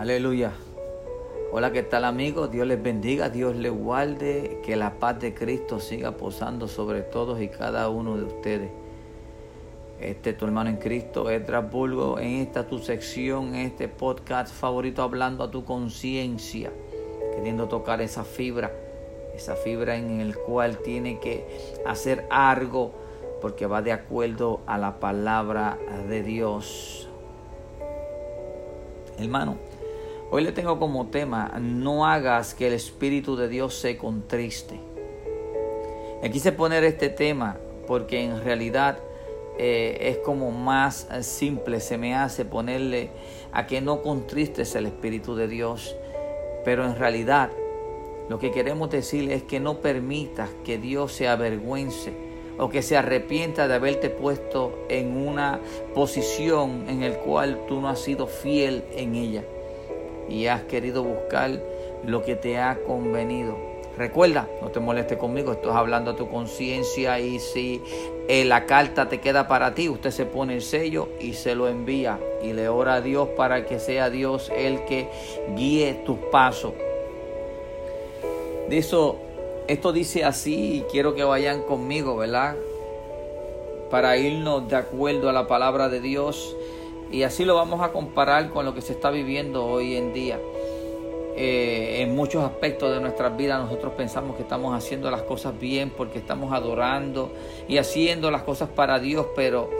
Aleluya. Hola, ¿qué tal amigos? Dios les bendiga, Dios les guarde, que la paz de Cristo siga posando sobre todos y cada uno de ustedes. Este es tu hermano en Cristo, Edras Bulgo, en esta tu sección, en este podcast favorito, hablando a tu conciencia, queriendo tocar esa fibra, esa fibra en el cual tiene que hacer algo, porque va de acuerdo a la palabra de Dios. Hermano, Hoy le tengo como tema, no hagas que el Espíritu de Dios se contriste. Me quise poner este tema porque en realidad eh, es como más simple, se me hace ponerle a que no contristes el Espíritu de Dios. Pero en realidad lo que queremos decirle es que no permitas que Dios se avergüence o que se arrepienta de haberte puesto en una posición en el cual tú no has sido fiel en ella y has querido buscar lo que te ha convenido. Recuerda, no te molestes conmigo, estás hablando a tu conciencia y si eh, la carta te queda para ti, usted se pone el sello y se lo envía y le ora a Dios para que sea Dios el que guíe tus pasos. Eso, esto dice así y quiero que vayan conmigo, ¿verdad? Para irnos de acuerdo a la palabra de Dios y así lo vamos a comparar con lo que se está viviendo hoy en día. Eh, en muchos aspectos de nuestras vidas nosotros pensamos que estamos haciendo las cosas bien porque estamos adorando y haciendo las cosas para Dios, pero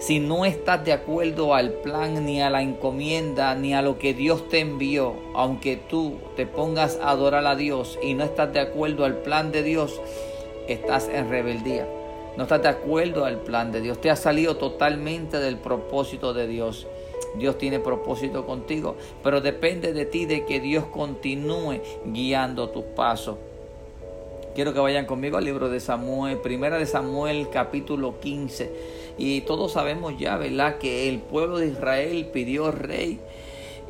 si no estás de acuerdo al plan ni a la encomienda ni a lo que Dios te envió, aunque tú te pongas a adorar a Dios y no estás de acuerdo al plan de Dios, estás en rebeldía no estás de acuerdo al plan de Dios, te has salido totalmente del propósito de Dios. Dios tiene propósito contigo, pero depende de ti de que Dios continúe guiando tus pasos. Quiero que vayan conmigo al libro de Samuel, primera de Samuel capítulo 15. Y todos sabemos ya, ¿verdad? Que el pueblo de Israel pidió rey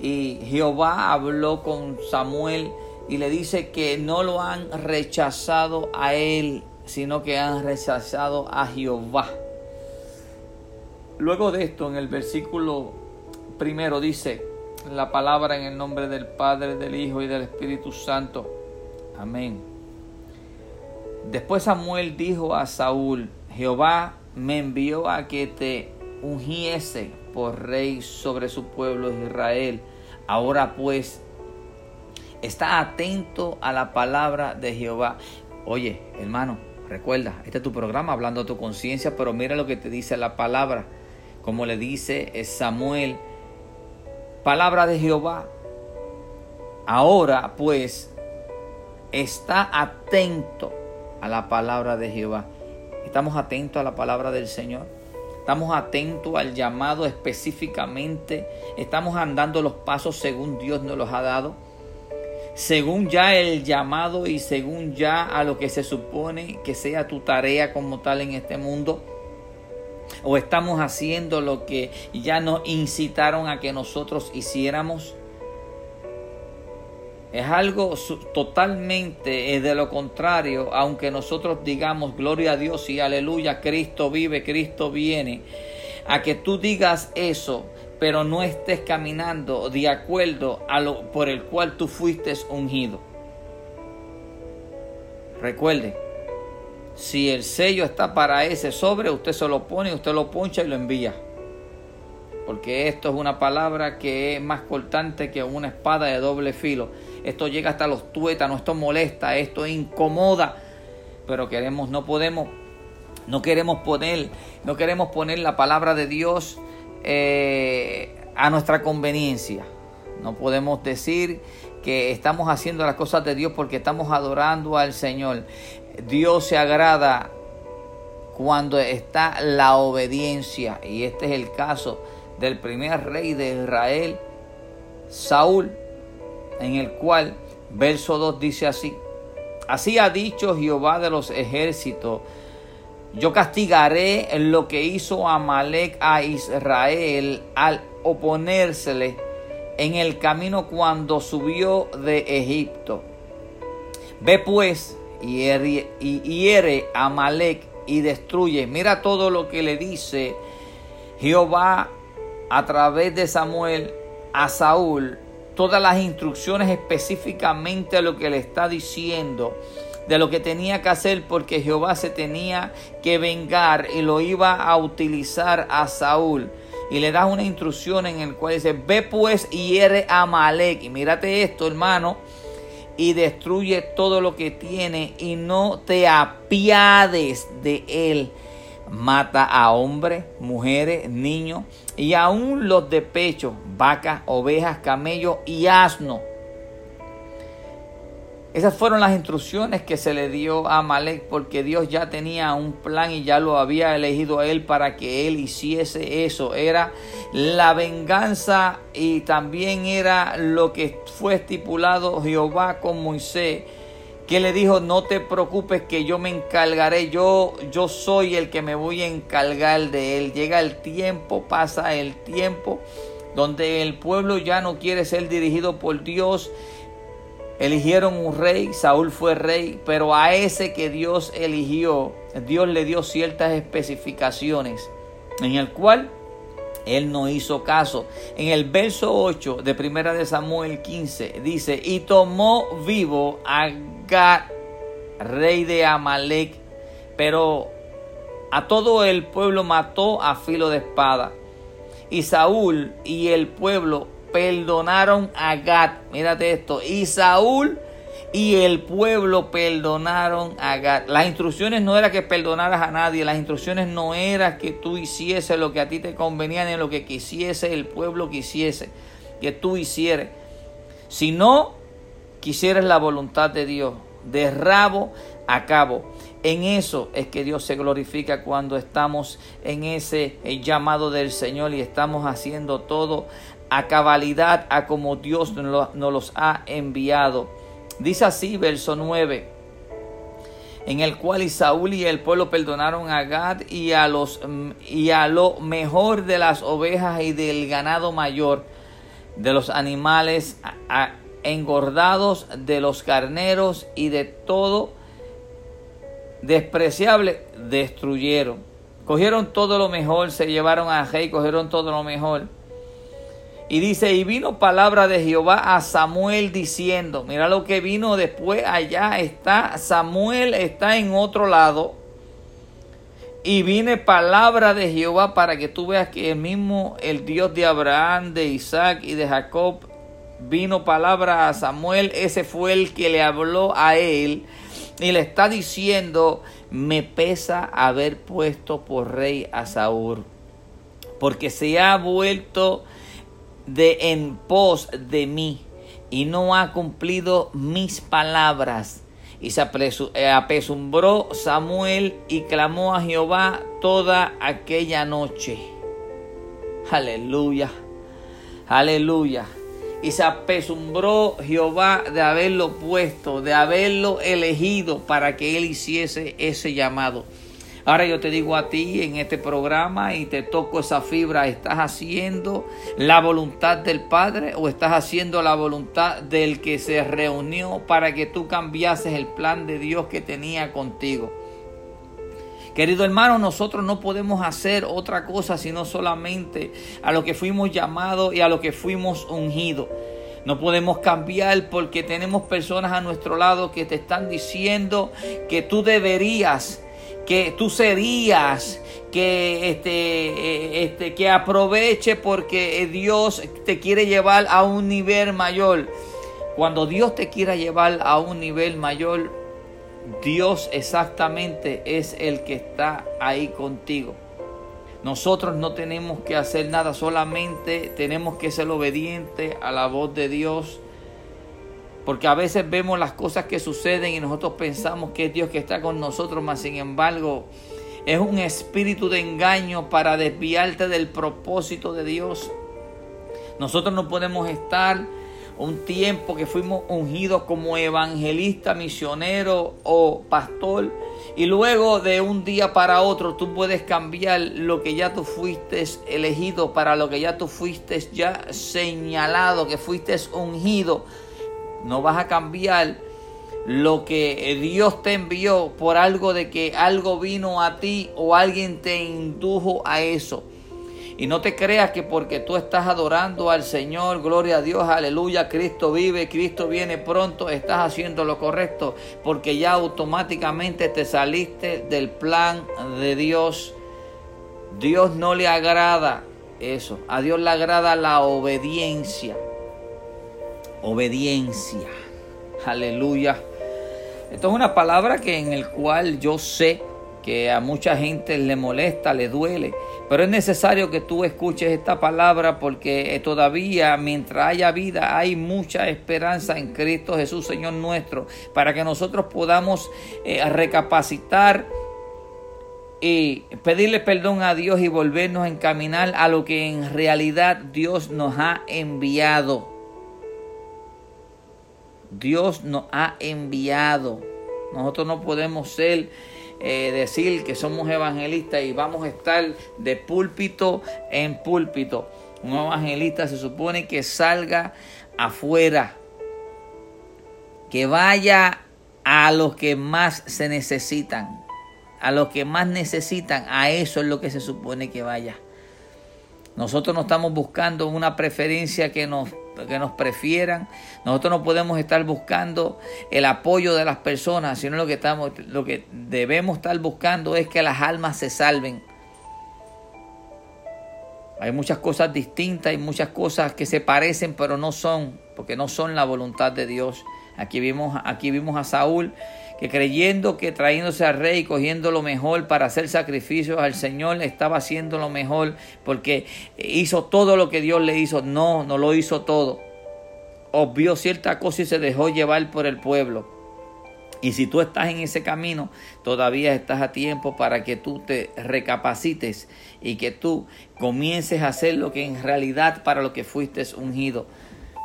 y Jehová habló con Samuel y le dice que no lo han rechazado a él sino que han rechazado a Jehová. Luego de esto, en el versículo primero dice la palabra en el nombre del Padre, del Hijo y del Espíritu Santo. Amén. Después Samuel dijo a Saúl, Jehová me envió a que te ungiese por rey sobre su pueblo Israel. Ahora pues, está atento a la palabra de Jehová. Oye, hermano, Recuerda, este es tu programa hablando a tu conciencia, pero mira lo que te dice la palabra. Como le dice Samuel, palabra de Jehová. Ahora pues está atento a la palabra de Jehová. Estamos atentos a la palabra del Señor. Estamos atentos al llamado específicamente. Estamos andando los pasos según Dios nos los ha dado según ya el llamado y según ya a lo que se supone que sea tu tarea como tal en este mundo? ¿O estamos haciendo lo que ya nos incitaron a que nosotros hiciéramos? Es algo totalmente de lo contrario, aunque nosotros digamos gloria a Dios y aleluya, Cristo vive, Cristo viene. A que tú digas eso pero no estés caminando de acuerdo a lo por el cual tú fuiste ungido. Recuerde, si el sello está para ese sobre, usted se lo pone, usted lo poncha y lo envía. Porque esto es una palabra que es más cortante que una espada de doble filo. Esto llega hasta los tuétanos, esto molesta, esto incomoda. Pero queremos, no podemos, no queremos poner, no queremos poner la palabra de Dios eh, a nuestra conveniencia. No podemos decir que estamos haciendo las cosas de Dios porque estamos adorando al Señor. Dios se agrada cuando está la obediencia. Y este es el caso del primer rey de Israel, Saúl, en el cual verso 2 dice así. Así ha dicho Jehová de los ejércitos yo castigaré lo que hizo Amalek a Israel al oponérsele en el camino cuando subió de Egipto. Ve pues y hiere, a Amalek y destruye. Mira todo lo que le dice Jehová a través de Samuel a Saúl todas las instrucciones específicamente lo que le está diciendo de lo que tenía que hacer porque Jehová se tenía que vengar y lo iba a utilizar a Saúl. Y le da una instrucción en el cual dice, ve pues y hiere a Amalek. Y mírate esto, hermano, y destruye todo lo que tiene y no te apiades de él. Mata a hombres, mujeres, niños y aún los de pecho, vacas, ovejas, camellos y asno esas fueron las instrucciones que se le dio a Malek porque Dios ya tenía un plan y ya lo había elegido a él para que él hiciese eso. Era la venganza y también era lo que fue estipulado Jehová con Moisés que le dijo no te preocupes que yo me encargaré yo yo soy el que me voy a encargar de él llega el tiempo pasa el tiempo donde el pueblo ya no quiere ser dirigido por Dios Eligieron un rey, Saúl fue rey, pero a ese que Dios eligió, Dios le dio ciertas especificaciones, en el cual él no hizo caso. En el verso 8 de Primera de Samuel 15 dice, y tomó vivo a Gad, rey de Amalek, pero a todo el pueblo mató a filo de espada. Y Saúl y el pueblo perdonaron a Gad. Mírate esto. Y Saúl y el pueblo perdonaron a Gad. Las instrucciones no era que perdonaras a nadie. Las instrucciones no era que tú hicieses lo que a ti te convenía ni lo que quisiese el pueblo quisiese que tú hicieras. Sino quisieras la voluntad de Dios. De rabo a cabo. En eso es que Dios se glorifica cuando estamos en ese llamado del Señor y estamos haciendo todo a cabalidad a como Dios nos los ha enviado. Dice así, verso 9, en el cual Saúl y el pueblo perdonaron a Gad y a, los, y a lo mejor de las ovejas y del ganado mayor, de los animales engordados, de los carneros y de todo despreciable, destruyeron. Cogieron todo lo mejor, se llevaron a Rey, cogieron todo lo mejor y dice, y vino palabra de Jehová a Samuel diciendo, mira lo que vino después, allá está, Samuel está en otro lado. Y viene palabra de Jehová para que tú veas que el mismo, el Dios de Abraham, de Isaac y de Jacob, vino palabra a Samuel, ese fue el que le habló a él y le está diciendo, me pesa haber puesto por rey a Saúl, porque se ha vuelto de en pos de mí y no ha cumplido mis palabras. Y se eh, apesumbró Samuel y clamó a Jehová toda aquella noche. Aleluya, aleluya. Y se apesumbró Jehová de haberlo puesto, de haberlo elegido para que él hiciese ese llamado. Ahora yo te digo a ti en este programa y te toco esa fibra, ¿estás haciendo la voluntad del Padre o estás haciendo la voluntad del que se reunió para que tú cambiases el plan de Dios que tenía contigo? Querido hermano, nosotros no podemos hacer otra cosa sino solamente a lo que fuimos llamados y a lo que fuimos ungidos. No podemos cambiar porque tenemos personas a nuestro lado que te están diciendo que tú deberías que tú serías, que, este, eh, este, que aproveche porque Dios te quiere llevar a un nivel mayor. Cuando Dios te quiera llevar a un nivel mayor, Dios exactamente es el que está ahí contigo. Nosotros no tenemos que hacer nada, solamente tenemos que ser obedientes a la voz de Dios porque a veces vemos las cosas que suceden y nosotros pensamos que es Dios que está con nosotros, mas sin embargo es un espíritu de engaño para desviarte del propósito de Dios. Nosotros no podemos estar un tiempo que fuimos ungidos como evangelista, misionero o pastor y luego de un día para otro tú puedes cambiar lo que ya tú fuiste elegido para lo que ya tú fuiste ya señalado, que fuiste ungido no vas a cambiar lo que Dios te envió por algo de que algo vino a ti o alguien te indujo a eso. Y no te creas que porque tú estás adorando al Señor, gloria a Dios, aleluya, Cristo vive, Cristo viene pronto, estás haciendo lo correcto, porque ya automáticamente te saliste del plan de Dios. Dios no le agrada eso, a Dios le agrada la obediencia. Obediencia. Aleluya. Esto es una palabra que en el cual yo sé que a mucha gente le molesta, le duele, pero es necesario que tú escuches esta palabra porque todavía mientras haya vida hay mucha esperanza en Cristo Jesús Señor nuestro para que nosotros podamos eh, recapacitar y pedirle perdón a Dios y volvernos a encaminar a lo que en realidad Dios nos ha enviado. Dios nos ha enviado. Nosotros no podemos ser, eh, decir que somos evangelistas y vamos a estar de púlpito en púlpito. Un evangelista se supone que salga afuera, que vaya a los que más se necesitan, a los que más necesitan, a eso es lo que se supone que vaya. Nosotros no estamos buscando una preferencia que nos que nos prefieran. Nosotros no podemos estar buscando el apoyo de las personas, sino lo que estamos, lo que debemos estar buscando es que las almas se salven. Hay muchas cosas distintas, hay muchas cosas que se parecen, pero no son, porque no son la voluntad de Dios. Aquí vimos, aquí vimos a Saúl que creyendo que trayéndose al rey, cogiendo lo mejor para hacer sacrificios al Señor, estaba haciendo lo mejor porque hizo todo lo que Dios le hizo. No, no lo hizo todo. Obvió cierta cosa y se dejó llevar por el pueblo. Y si tú estás en ese camino, todavía estás a tiempo para que tú te recapacites y que tú comiences a hacer lo que en realidad para lo que fuiste ungido.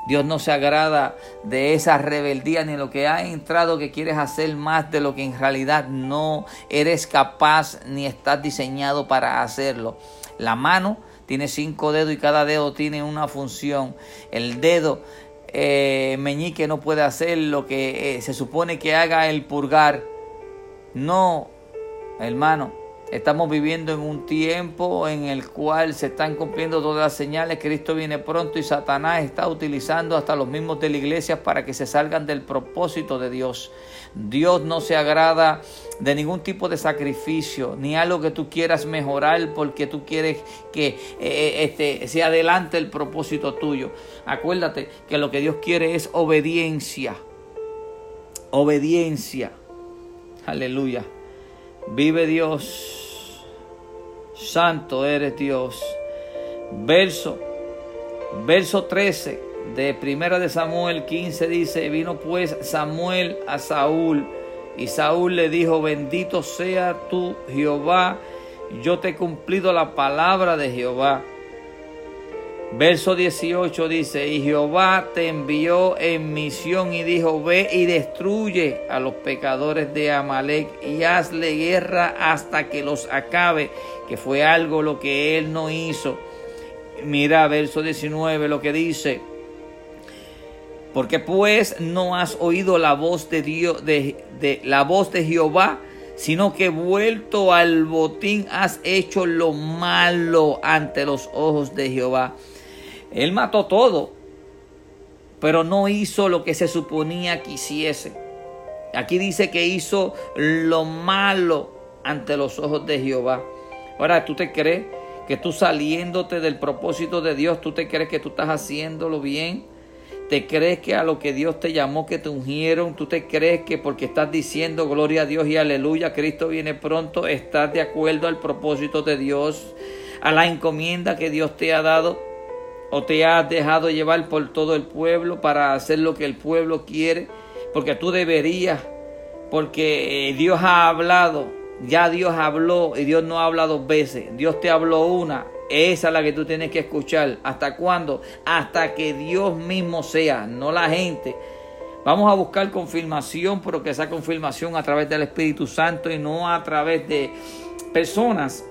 Dios no se agrada de esa rebeldía ni lo que ha entrado que quieres hacer más de lo que en realidad no eres capaz ni estás diseñado para hacerlo. La mano tiene cinco dedos y cada dedo tiene una función. El dedo eh, meñique no puede hacer lo que eh, se supone que haga el purgar. No, hermano, Estamos viviendo en un tiempo en el cual se están cumpliendo todas las señales. Cristo viene pronto y Satanás está utilizando hasta los mismos de la iglesia para que se salgan del propósito de Dios. Dios no se agrada de ningún tipo de sacrificio, ni algo que tú quieras mejorar porque tú quieres que eh, eh, este, se adelante el propósito tuyo. Acuérdate que lo que Dios quiere es obediencia. Obediencia. Aleluya. Vive Dios. Santo eres Dios. Verso, verso 13 de Primera de Samuel 15 dice, vino pues Samuel a Saúl y Saúl le dijo, bendito sea tú Jehová, yo te he cumplido la palabra de Jehová. Verso 18 dice, y Jehová te envió en misión y dijo, ve y destruye a los pecadores de Amalek y hazle guerra hasta que los acabe, que fue algo lo que él no hizo. Mira, verso 19 lo que dice, porque pues no has oído la voz de Dios, de, de la voz de Jehová, sino que vuelto al botín has hecho lo malo ante los ojos de Jehová. Él mató todo, pero no hizo lo que se suponía que hiciese. Aquí dice que hizo lo malo ante los ojos de Jehová. Ahora, ¿tú te crees que tú saliéndote del propósito de Dios, tú te crees que tú estás haciéndolo bien? ¿Te crees que a lo que Dios te llamó, que te ungieron, tú te crees que porque estás diciendo gloria a Dios y aleluya, Cristo viene pronto, estás de acuerdo al propósito de Dios, a la encomienda que Dios te ha dado? O te has dejado llevar por todo el pueblo para hacer lo que el pueblo quiere, porque tú deberías, porque eh, Dios ha hablado, ya Dios habló y Dios no habla dos veces, Dios te habló una, esa es la que tú tienes que escuchar. ¿Hasta cuándo? Hasta que Dios mismo sea, no la gente. Vamos a buscar confirmación, pero que esa confirmación a través del Espíritu Santo y no a través de personas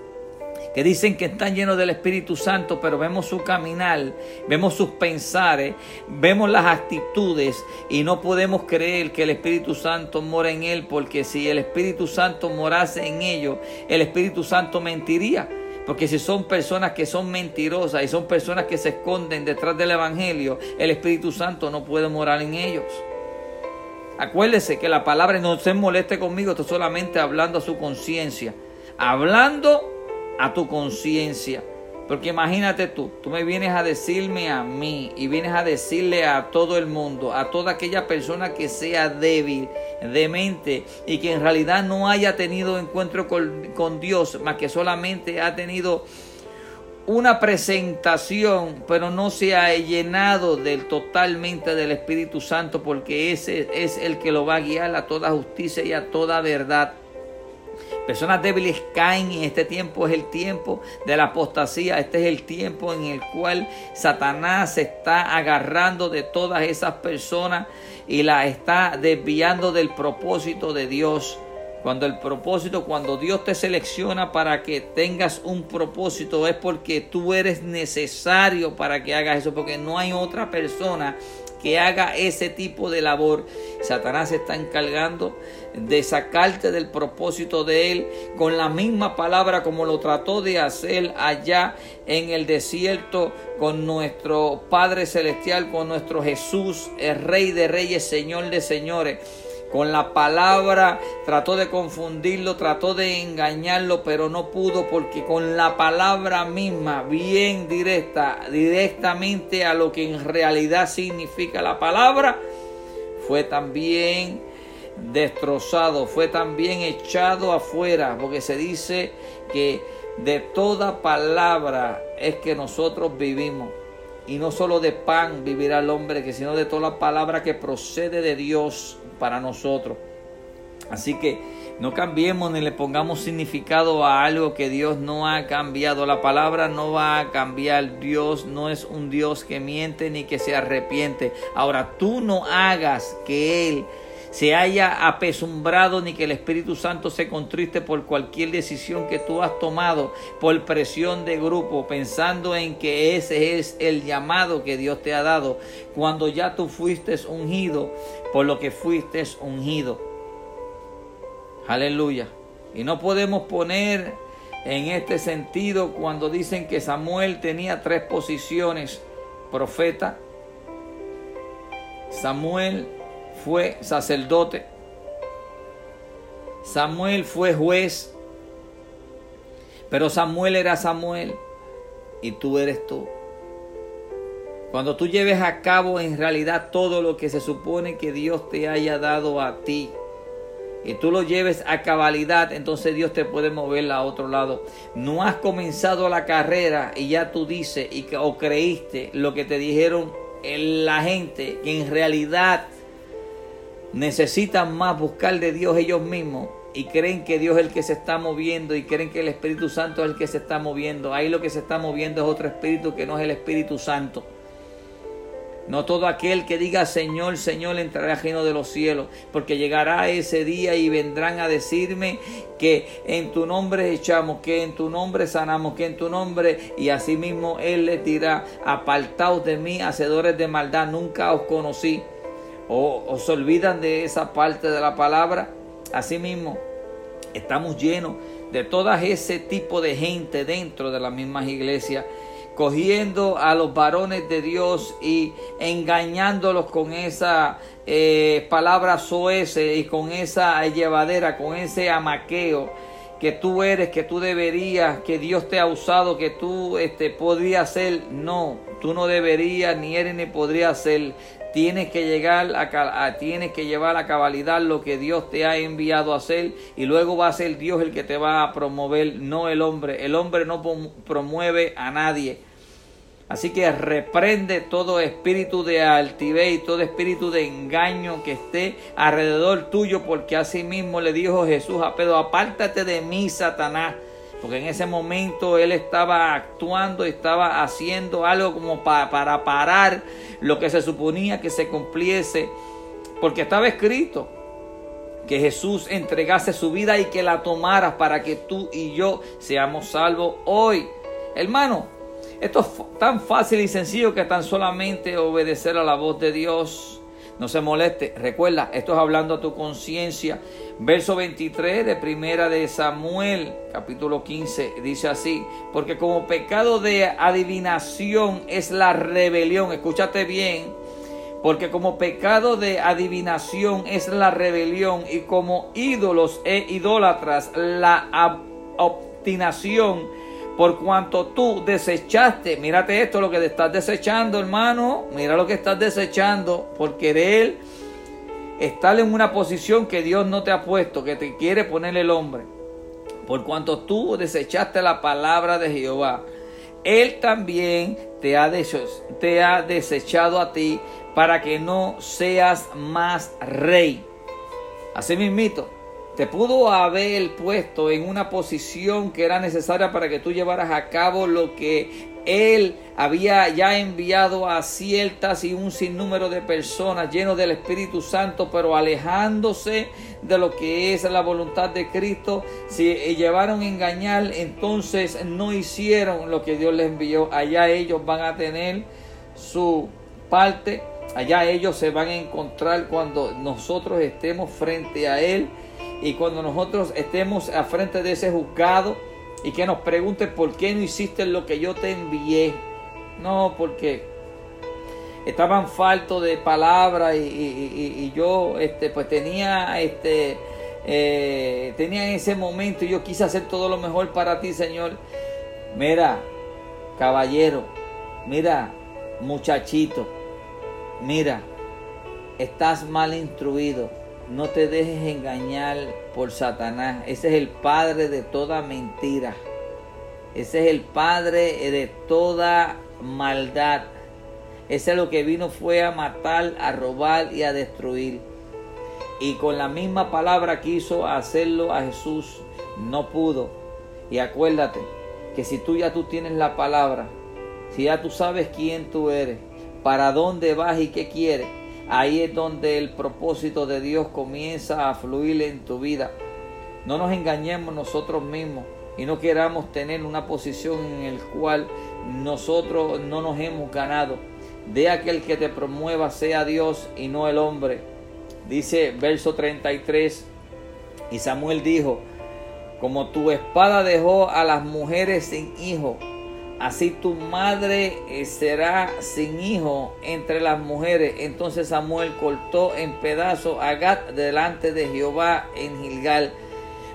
que dicen que están llenos del Espíritu Santo, pero vemos su caminar, vemos sus pensares, vemos las actitudes y no podemos creer que el Espíritu Santo mora en él, porque si el Espíritu Santo morase en ellos, el Espíritu Santo mentiría Porque si son personas que son mentirosas y son personas que se esconden detrás del Evangelio, el Espíritu Santo no puede morar en ellos. Acuérdese que la palabra no se moleste conmigo, estoy solamente hablando a su conciencia. Hablando a tu conciencia. Porque imagínate tú, tú me vienes a decirme a mí y vienes a decirle a todo el mundo, a toda aquella persona que sea débil, demente y que en realidad no haya tenido encuentro con, con Dios, más que solamente ha tenido una presentación, pero no se ha llenado del totalmente del Espíritu Santo, porque ese es el que lo va a guiar a toda justicia y a toda verdad. Personas débiles caen y este tiempo es el tiempo de la apostasía. Este es el tiempo en el cual Satanás se está agarrando de todas esas personas y las está desviando del propósito de Dios. Cuando el propósito, cuando Dios te selecciona para que tengas un propósito, es porque tú eres necesario para que hagas eso, porque no hay otra persona que haga ese tipo de labor. Satanás está encargando de sacarte del propósito de él con la misma palabra como lo trató de hacer allá en el desierto con nuestro Padre Celestial, con nuestro Jesús, el Rey de Reyes, Señor de Señores. Con la palabra trató de confundirlo, trató de engañarlo, pero no pudo porque con la palabra misma, bien directa, directamente a lo que en realidad significa la palabra, fue también destrozado, fue también echado afuera, porque se dice que de toda palabra es que nosotros vivimos. Y no solo de pan vivirá el hombre, sino de toda palabra que procede de Dios para nosotros. Así que no cambiemos ni le pongamos significado a algo que Dios no ha cambiado. La palabra no va a cambiar. Dios no es un Dios que miente ni que se arrepiente. Ahora tú no hagas que Él se haya apesumbrado ni que el Espíritu Santo se contriste por cualquier decisión que tú has tomado por presión de grupo, pensando en que ese es el llamado que Dios te ha dado, cuando ya tú fuiste ungido por lo que fuiste ungido. Aleluya. Y no podemos poner en este sentido cuando dicen que Samuel tenía tres posiciones, profeta, Samuel fue sacerdote. Samuel fue juez. Pero Samuel era Samuel y tú eres tú. Cuando tú lleves a cabo en realidad todo lo que se supone que Dios te haya dado a ti y tú lo lleves a cabalidad, entonces Dios te puede mover a otro lado. No has comenzado la carrera y ya tú dices y, o creíste lo que te dijeron la gente que en realidad necesitan más buscar de Dios ellos mismos y creen que Dios es el que se está moviendo y creen que el Espíritu Santo es el que se está moviendo. Ahí lo que se está moviendo es otro espíritu que no es el Espíritu Santo. No todo aquel que diga Señor, Señor entrará al reino de los cielos, porque llegará ese día y vendrán a decirme que en tu nombre echamos, que en tu nombre sanamos, que en tu nombre, y asimismo Él les dirá, apartaos de mí, hacedores de maldad, nunca os conocí o, se olvidan de esa parte de la palabra. Asimismo, estamos llenos de todo ese tipo de gente dentro de las mismas iglesias, cogiendo a los varones de Dios y engañándolos con esa eh, palabra soese y con esa llevadera, con ese amaqueo que tú eres, que tú deberías, que Dios te ha usado, que tú este, podrías ser. No, tú no deberías, ni eres, ni podrías ser. Tienes que llegar a, tienes que llevar a cabalidad lo que Dios te ha enviado a hacer y luego va a ser Dios el que te va a promover, no el hombre. El hombre no promueve a nadie. Así que reprende todo espíritu de altivez y todo espíritu de engaño que esté alrededor tuyo, porque así mismo le dijo Jesús a Pedro, apártate de mí, Satanás porque en ese momento él estaba actuando, estaba haciendo algo como para, parar lo que se suponía que se cumpliese, porque estaba escrito que Jesús entregase su vida y que la tomara para que tú y yo seamos salvos hoy. Hermano, esto es tan fácil y sencillo que tan solamente obedecer a la voz de Dios no se moleste. Recuerda, esto es hablando a tu conciencia. Verso 23 de primera de Samuel, capítulo 15, dice así, porque como pecado de adivinación es la rebelión, escúchate bien, porque como pecado de adivinación es la rebelión y como ídolos e idólatras la obstinación, por cuanto tú desechaste, mírate esto, lo que te estás desechando, hermano, mira lo que estás desechando por querer estar en una posición que Dios no te ha puesto, que te quiere poner el hombre. Por cuanto tú desechaste la palabra de Jehová, Él también te ha, te ha desechado a ti para que no seas más rey. Así mismito, te pudo haber puesto en una posición que era necesaria para que tú llevaras a cabo lo que él había ya enviado a ciertas y un sinnúmero de personas llenos del Espíritu Santo, pero alejándose de lo que es la voluntad de Cristo. Si llevaron a engañar, entonces no hicieron lo que Dios les envió. Allá ellos van a tener su parte. Allá ellos se van a encontrar cuando nosotros estemos frente a Él y cuando nosotros estemos a frente de ese juzgado y que nos pregunte por qué no hiciste lo que yo te envié. No, porque estaban faltos de palabra y, yo este, pues tenía este eh, tenía en ese momento y yo quise hacer todo lo mejor para ti Señor mira caballero mira muchachito mira estás mal instruido no te dejes engañar por Satanás. Ese es el padre de toda mentira. Ese es el padre de toda maldad. Ese es lo que vino fue a matar, a robar y a destruir. Y con la misma palabra quiso hacerlo a Jesús. No pudo. Y acuérdate que si tú ya tú tienes la palabra, si ya tú sabes quién tú eres, para dónde vas y qué quieres, Ahí es donde el propósito de Dios comienza a fluir en tu vida. No nos engañemos nosotros mismos y no queramos tener una posición en la cual nosotros no nos hemos ganado. De aquel que te promueva sea Dios y no el hombre. Dice verso 33, y Samuel dijo, como tu espada dejó a las mujeres sin hijo, Así tu madre eh, será sin hijo entre las mujeres. Entonces Samuel cortó en pedazos a Gad delante de Jehová en Gilgal.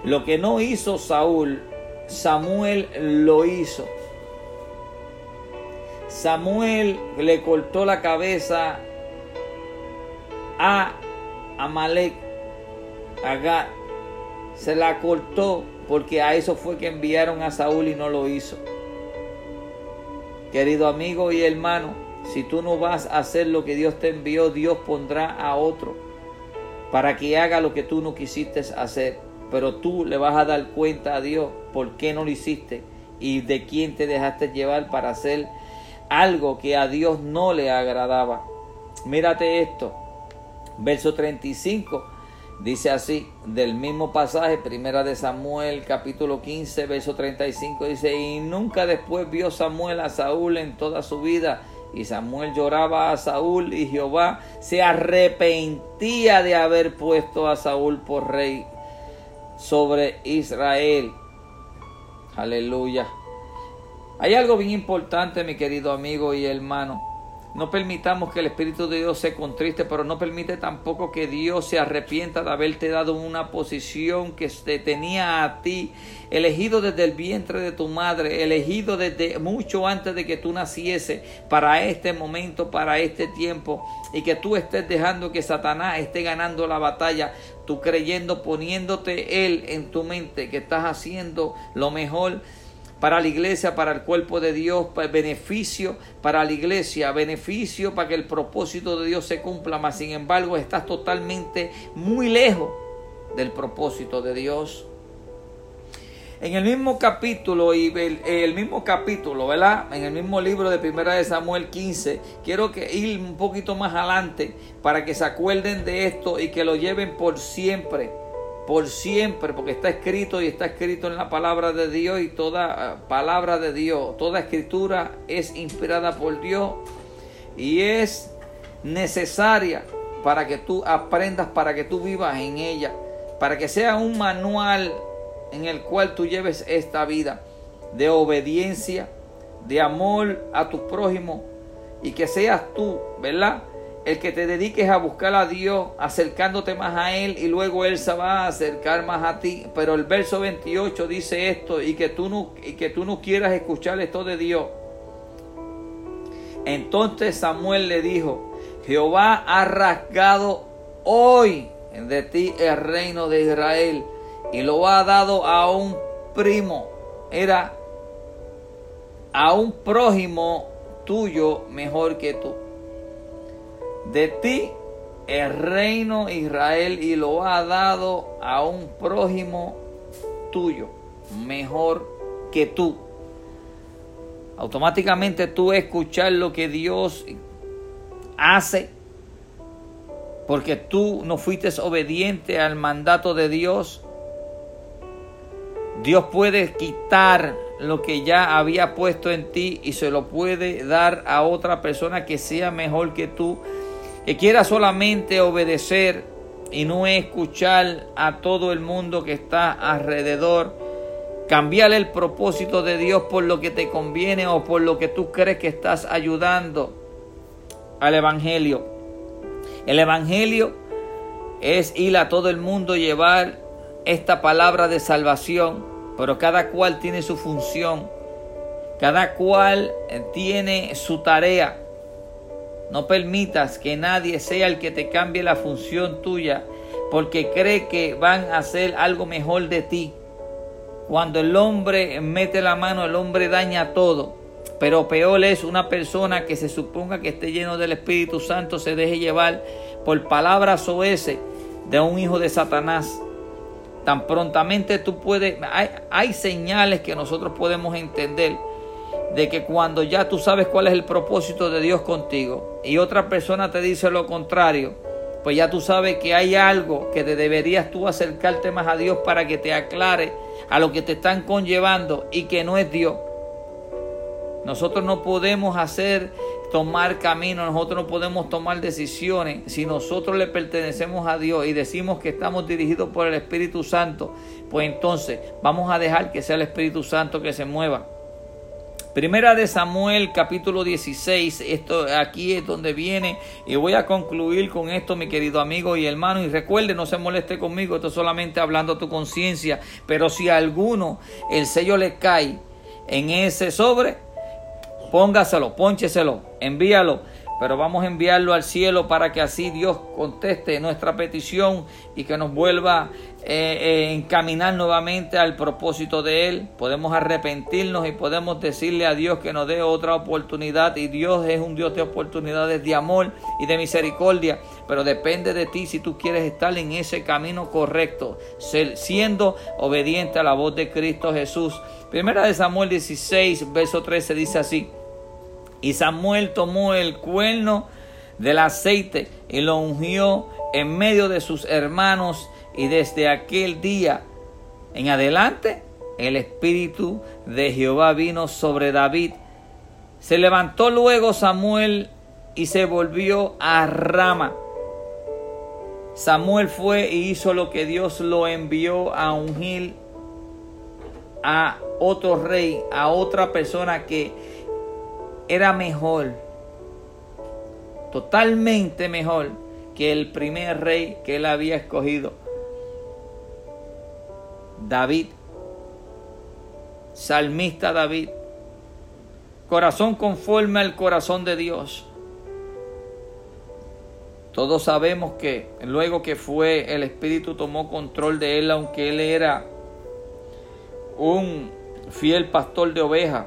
Lo que no hizo Saúl, Samuel lo hizo. Samuel le cortó la cabeza a Amalek, a Gad. Se la cortó porque a eso fue que enviaron a Saúl y no lo hizo. Querido amigo y hermano, si tú no vas a hacer lo que Dios te envió, Dios pondrá a otro para que haga lo que tú no quisiste hacer. Pero tú le vas a dar cuenta a Dios por qué no lo hiciste y de quién te dejaste llevar para hacer algo que a Dios no le agradaba. Mírate esto, verso 35 Dice así, del mismo pasaje, primera de Samuel, capítulo 15, verso 35, dice, y nunca después vio Samuel a Saúl en toda su vida. Y Samuel lloraba a Saúl y Jehová se arrepentía de haber puesto a Saúl por rey sobre Israel. Aleluya. Hay algo bien importante, mi querido amigo y hermano. No permitamos que el Espíritu de Dios se contriste, pero no permite tampoco que Dios se arrepienta de haberte dado una posición que te tenía a ti, elegido desde el vientre de tu madre, elegido desde mucho antes de que tú naciese, para este momento, para este tiempo, y que tú estés dejando que Satanás esté ganando la batalla, tú creyendo, poniéndote él en tu mente, que estás haciendo lo mejor para la iglesia, para el cuerpo de Dios, beneficio para la iglesia, beneficio para que el propósito de Dios se cumpla, mas sin embargo estás totalmente muy lejos del propósito de Dios. En el mismo capítulo y el, mismo capítulo, ¿verdad? En el mismo libro de Primera de Samuel 15, quiero que ir un poquito más adelante para que se acuerden de esto y que lo lleven por siempre por siempre, porque está escrito y está escrito en la palabra de Dios y toda eh, palabra de Dios, toda escritura es inspirada por Dios y es necesaria para que tú aprendas, para que tú vivas en ella, para que sea un manual en el cual tú lleves esta vida de obediencia, de amor a tu prójimo y que seas tú, ¿verdad? El que te dediques a buscar a Dios, acercándote más a Él y luego Él se va a acercar más a ti. Pero el verso 28 dice esto y que tú no, y que tú no quieras escuchar esto de Dios. Entonces Samuel le dijo, Jehová ha rasgado hoy de ti el reino de Israel y lo ha dado a un primo. Era a un prójimo tuyo mejor que tú. De ti el reino Israel y lo ha dado a un prójimo tuyo mejor que tú. Automáticamente tú escuchar lo que Dios hace porque tú no fuiste obediente al mandato de Dios. Dios puede quitar lo que ya había puesto en ti y se lo puede dar a otra persona que sea mejor que tú, que quiera solamente obedecer y no escuchar a todo el mundo que está alrededor. Cambiar el propósito de Dios por lo que te conviene o por lo que tú crees que estás ayudando al Evangelio. El Evangelio es ir a todo el mundo llevar esta palabra de salvación pero cada cual tiene su función, cada cual tiene su tarea. No permitas que nadie sea el que te cambie la función tuya porque cree que van a hacer algo mejor de ti. Cuando el hombre mete la mano, el hombre daña todo. Pero peor es una persona que se suponga que esté lleno del Espíritu Santo, se deje llevar por palabras o ese de un hijo de Satanás tan prontamente tú puedes, hay señales que nosotros podemos entender de que cuando ya tú sabes cuál es el propósito de Dios contigo y otra persona te dice lo contrario, pues ya tú sabes que hay algo que te deberías tú acercarte más a Dios para que te aclare a lo que te están conllevando y que no es Dios. Nosotros no podemos hacer tomar camino, nosotros no podemos tomar decisiones. Si nosotros le pertenecemos a Dios y decimos que estamos dirigidos por el Espíritu Santo, pues entonces vamos a dejar que sea el Espíritu Santo que se mueva. Primera de Samuel capítulo 16, esto aquí es donde viene. Y voy a concluir con esto mi querido amigo y hermano. Y recuerde no se moleste conmigo, esto solamente hablando a tu conciencia, pero si a alguno el sello le cae en ese sobre, póngaselo, póncheselo, envíalo, pero vamos a enviarlo al cielo para que así Dios conteste nuestra petición y que nos vuelva eh, eh, encaminar nuevamente al propósito de Él. Podemos arrepentirnos y podemos decirle a Dios que nos dé otra oportunidad y Dios es un Dios de oportunidades de amor y de misericordia, pero depende de ti si tú quieres estar en ese camino correcto, siendo obediente a la voz de Cristo Jesús. Primera de Samuel 16, verso 13 dice así. Y Samuel tomó el cuerno del aceite y lo ungió en medio de sus hermanos y desde aquel día en adelante el espíritu de Jehová vino sobre David. Se levantó luego Samuel y se volvió a Rama. Samuel fue y hizo lo que Dios lo envió a ungir a otro rey, a otra persona que era mejor, totalmente mejor que el primer rey que él había escogido. David, salmista David, corazón conforme al corazón de Dios. Todos sabemos que luego que fue el Espíritu tomó control de él, aunque él era un fiel pastor de ovejas,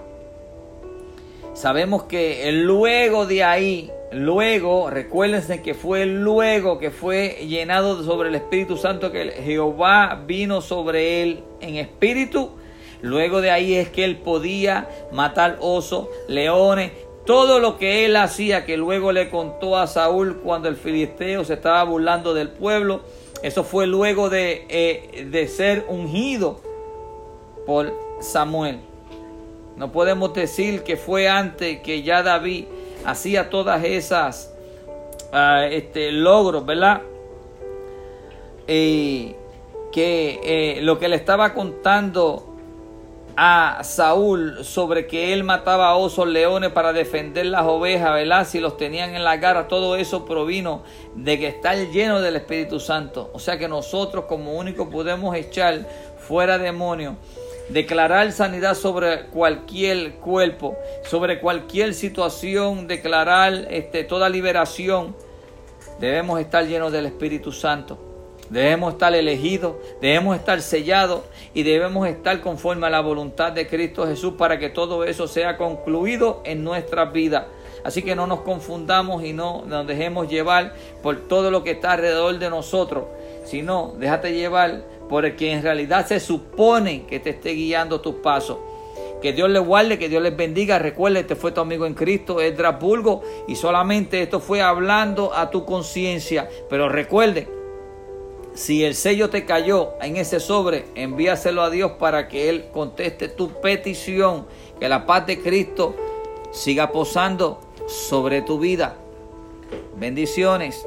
Sabemos que luego de ahí, luego, recuérdense que fue luego que fue llenado sobre el Espíritu Santo que Jehová vino sobre él en espíritu. Luego de ahí es que él podía matar osos, leones, todo lo que él hacía, que luego le contó a Saúl cuando el filisteo se estaba burlando del pueblo. Eso fue luego de, eh, de ser ungido por Samuel. No podemos decir que fue antes que ya David hacía todas esas ah, este, logros, ¿verdad? Y que eh, lo que le estaba contando a Saúl sobre que él mataba osos, leones para defender las ovejas, ¿verdad? Si los tenían en la garra, todo eso provino de que está lleno del Espíritu Santo. O sea que nosotros como único podemos echar fuera demonios, declarar sanidad sobre cualquier cuerpo, sobre cualquier situación, declarar este, toda liberación. Debemos estar llenos del Espíritu Santo. Debemos estar elegidos, debemos estar sellados y debemos estar conforme a la voluntad de Cristo Jesús para que todo eso sea concluido en nuestras vidas. Así que no nos confundamos y no nos dejemos llevar por todo lo que está alrededor de nosotros, sino déjate llevar por el que en realidad se supone que te esté guiando tus pasos. Que Dios les guarde, que Dios les bendiga. Recuerde, este fue tu amigo en Cristo, Edras Bulgo, y solamente esto fue hablando a tu conciencia. Pero recuerde, si el sello te cayó en ese sobre, envíaselo a Dios para que Él conteste tu petición. Que la paz de Cristo siga posando sobre tu vida. Bendiciones.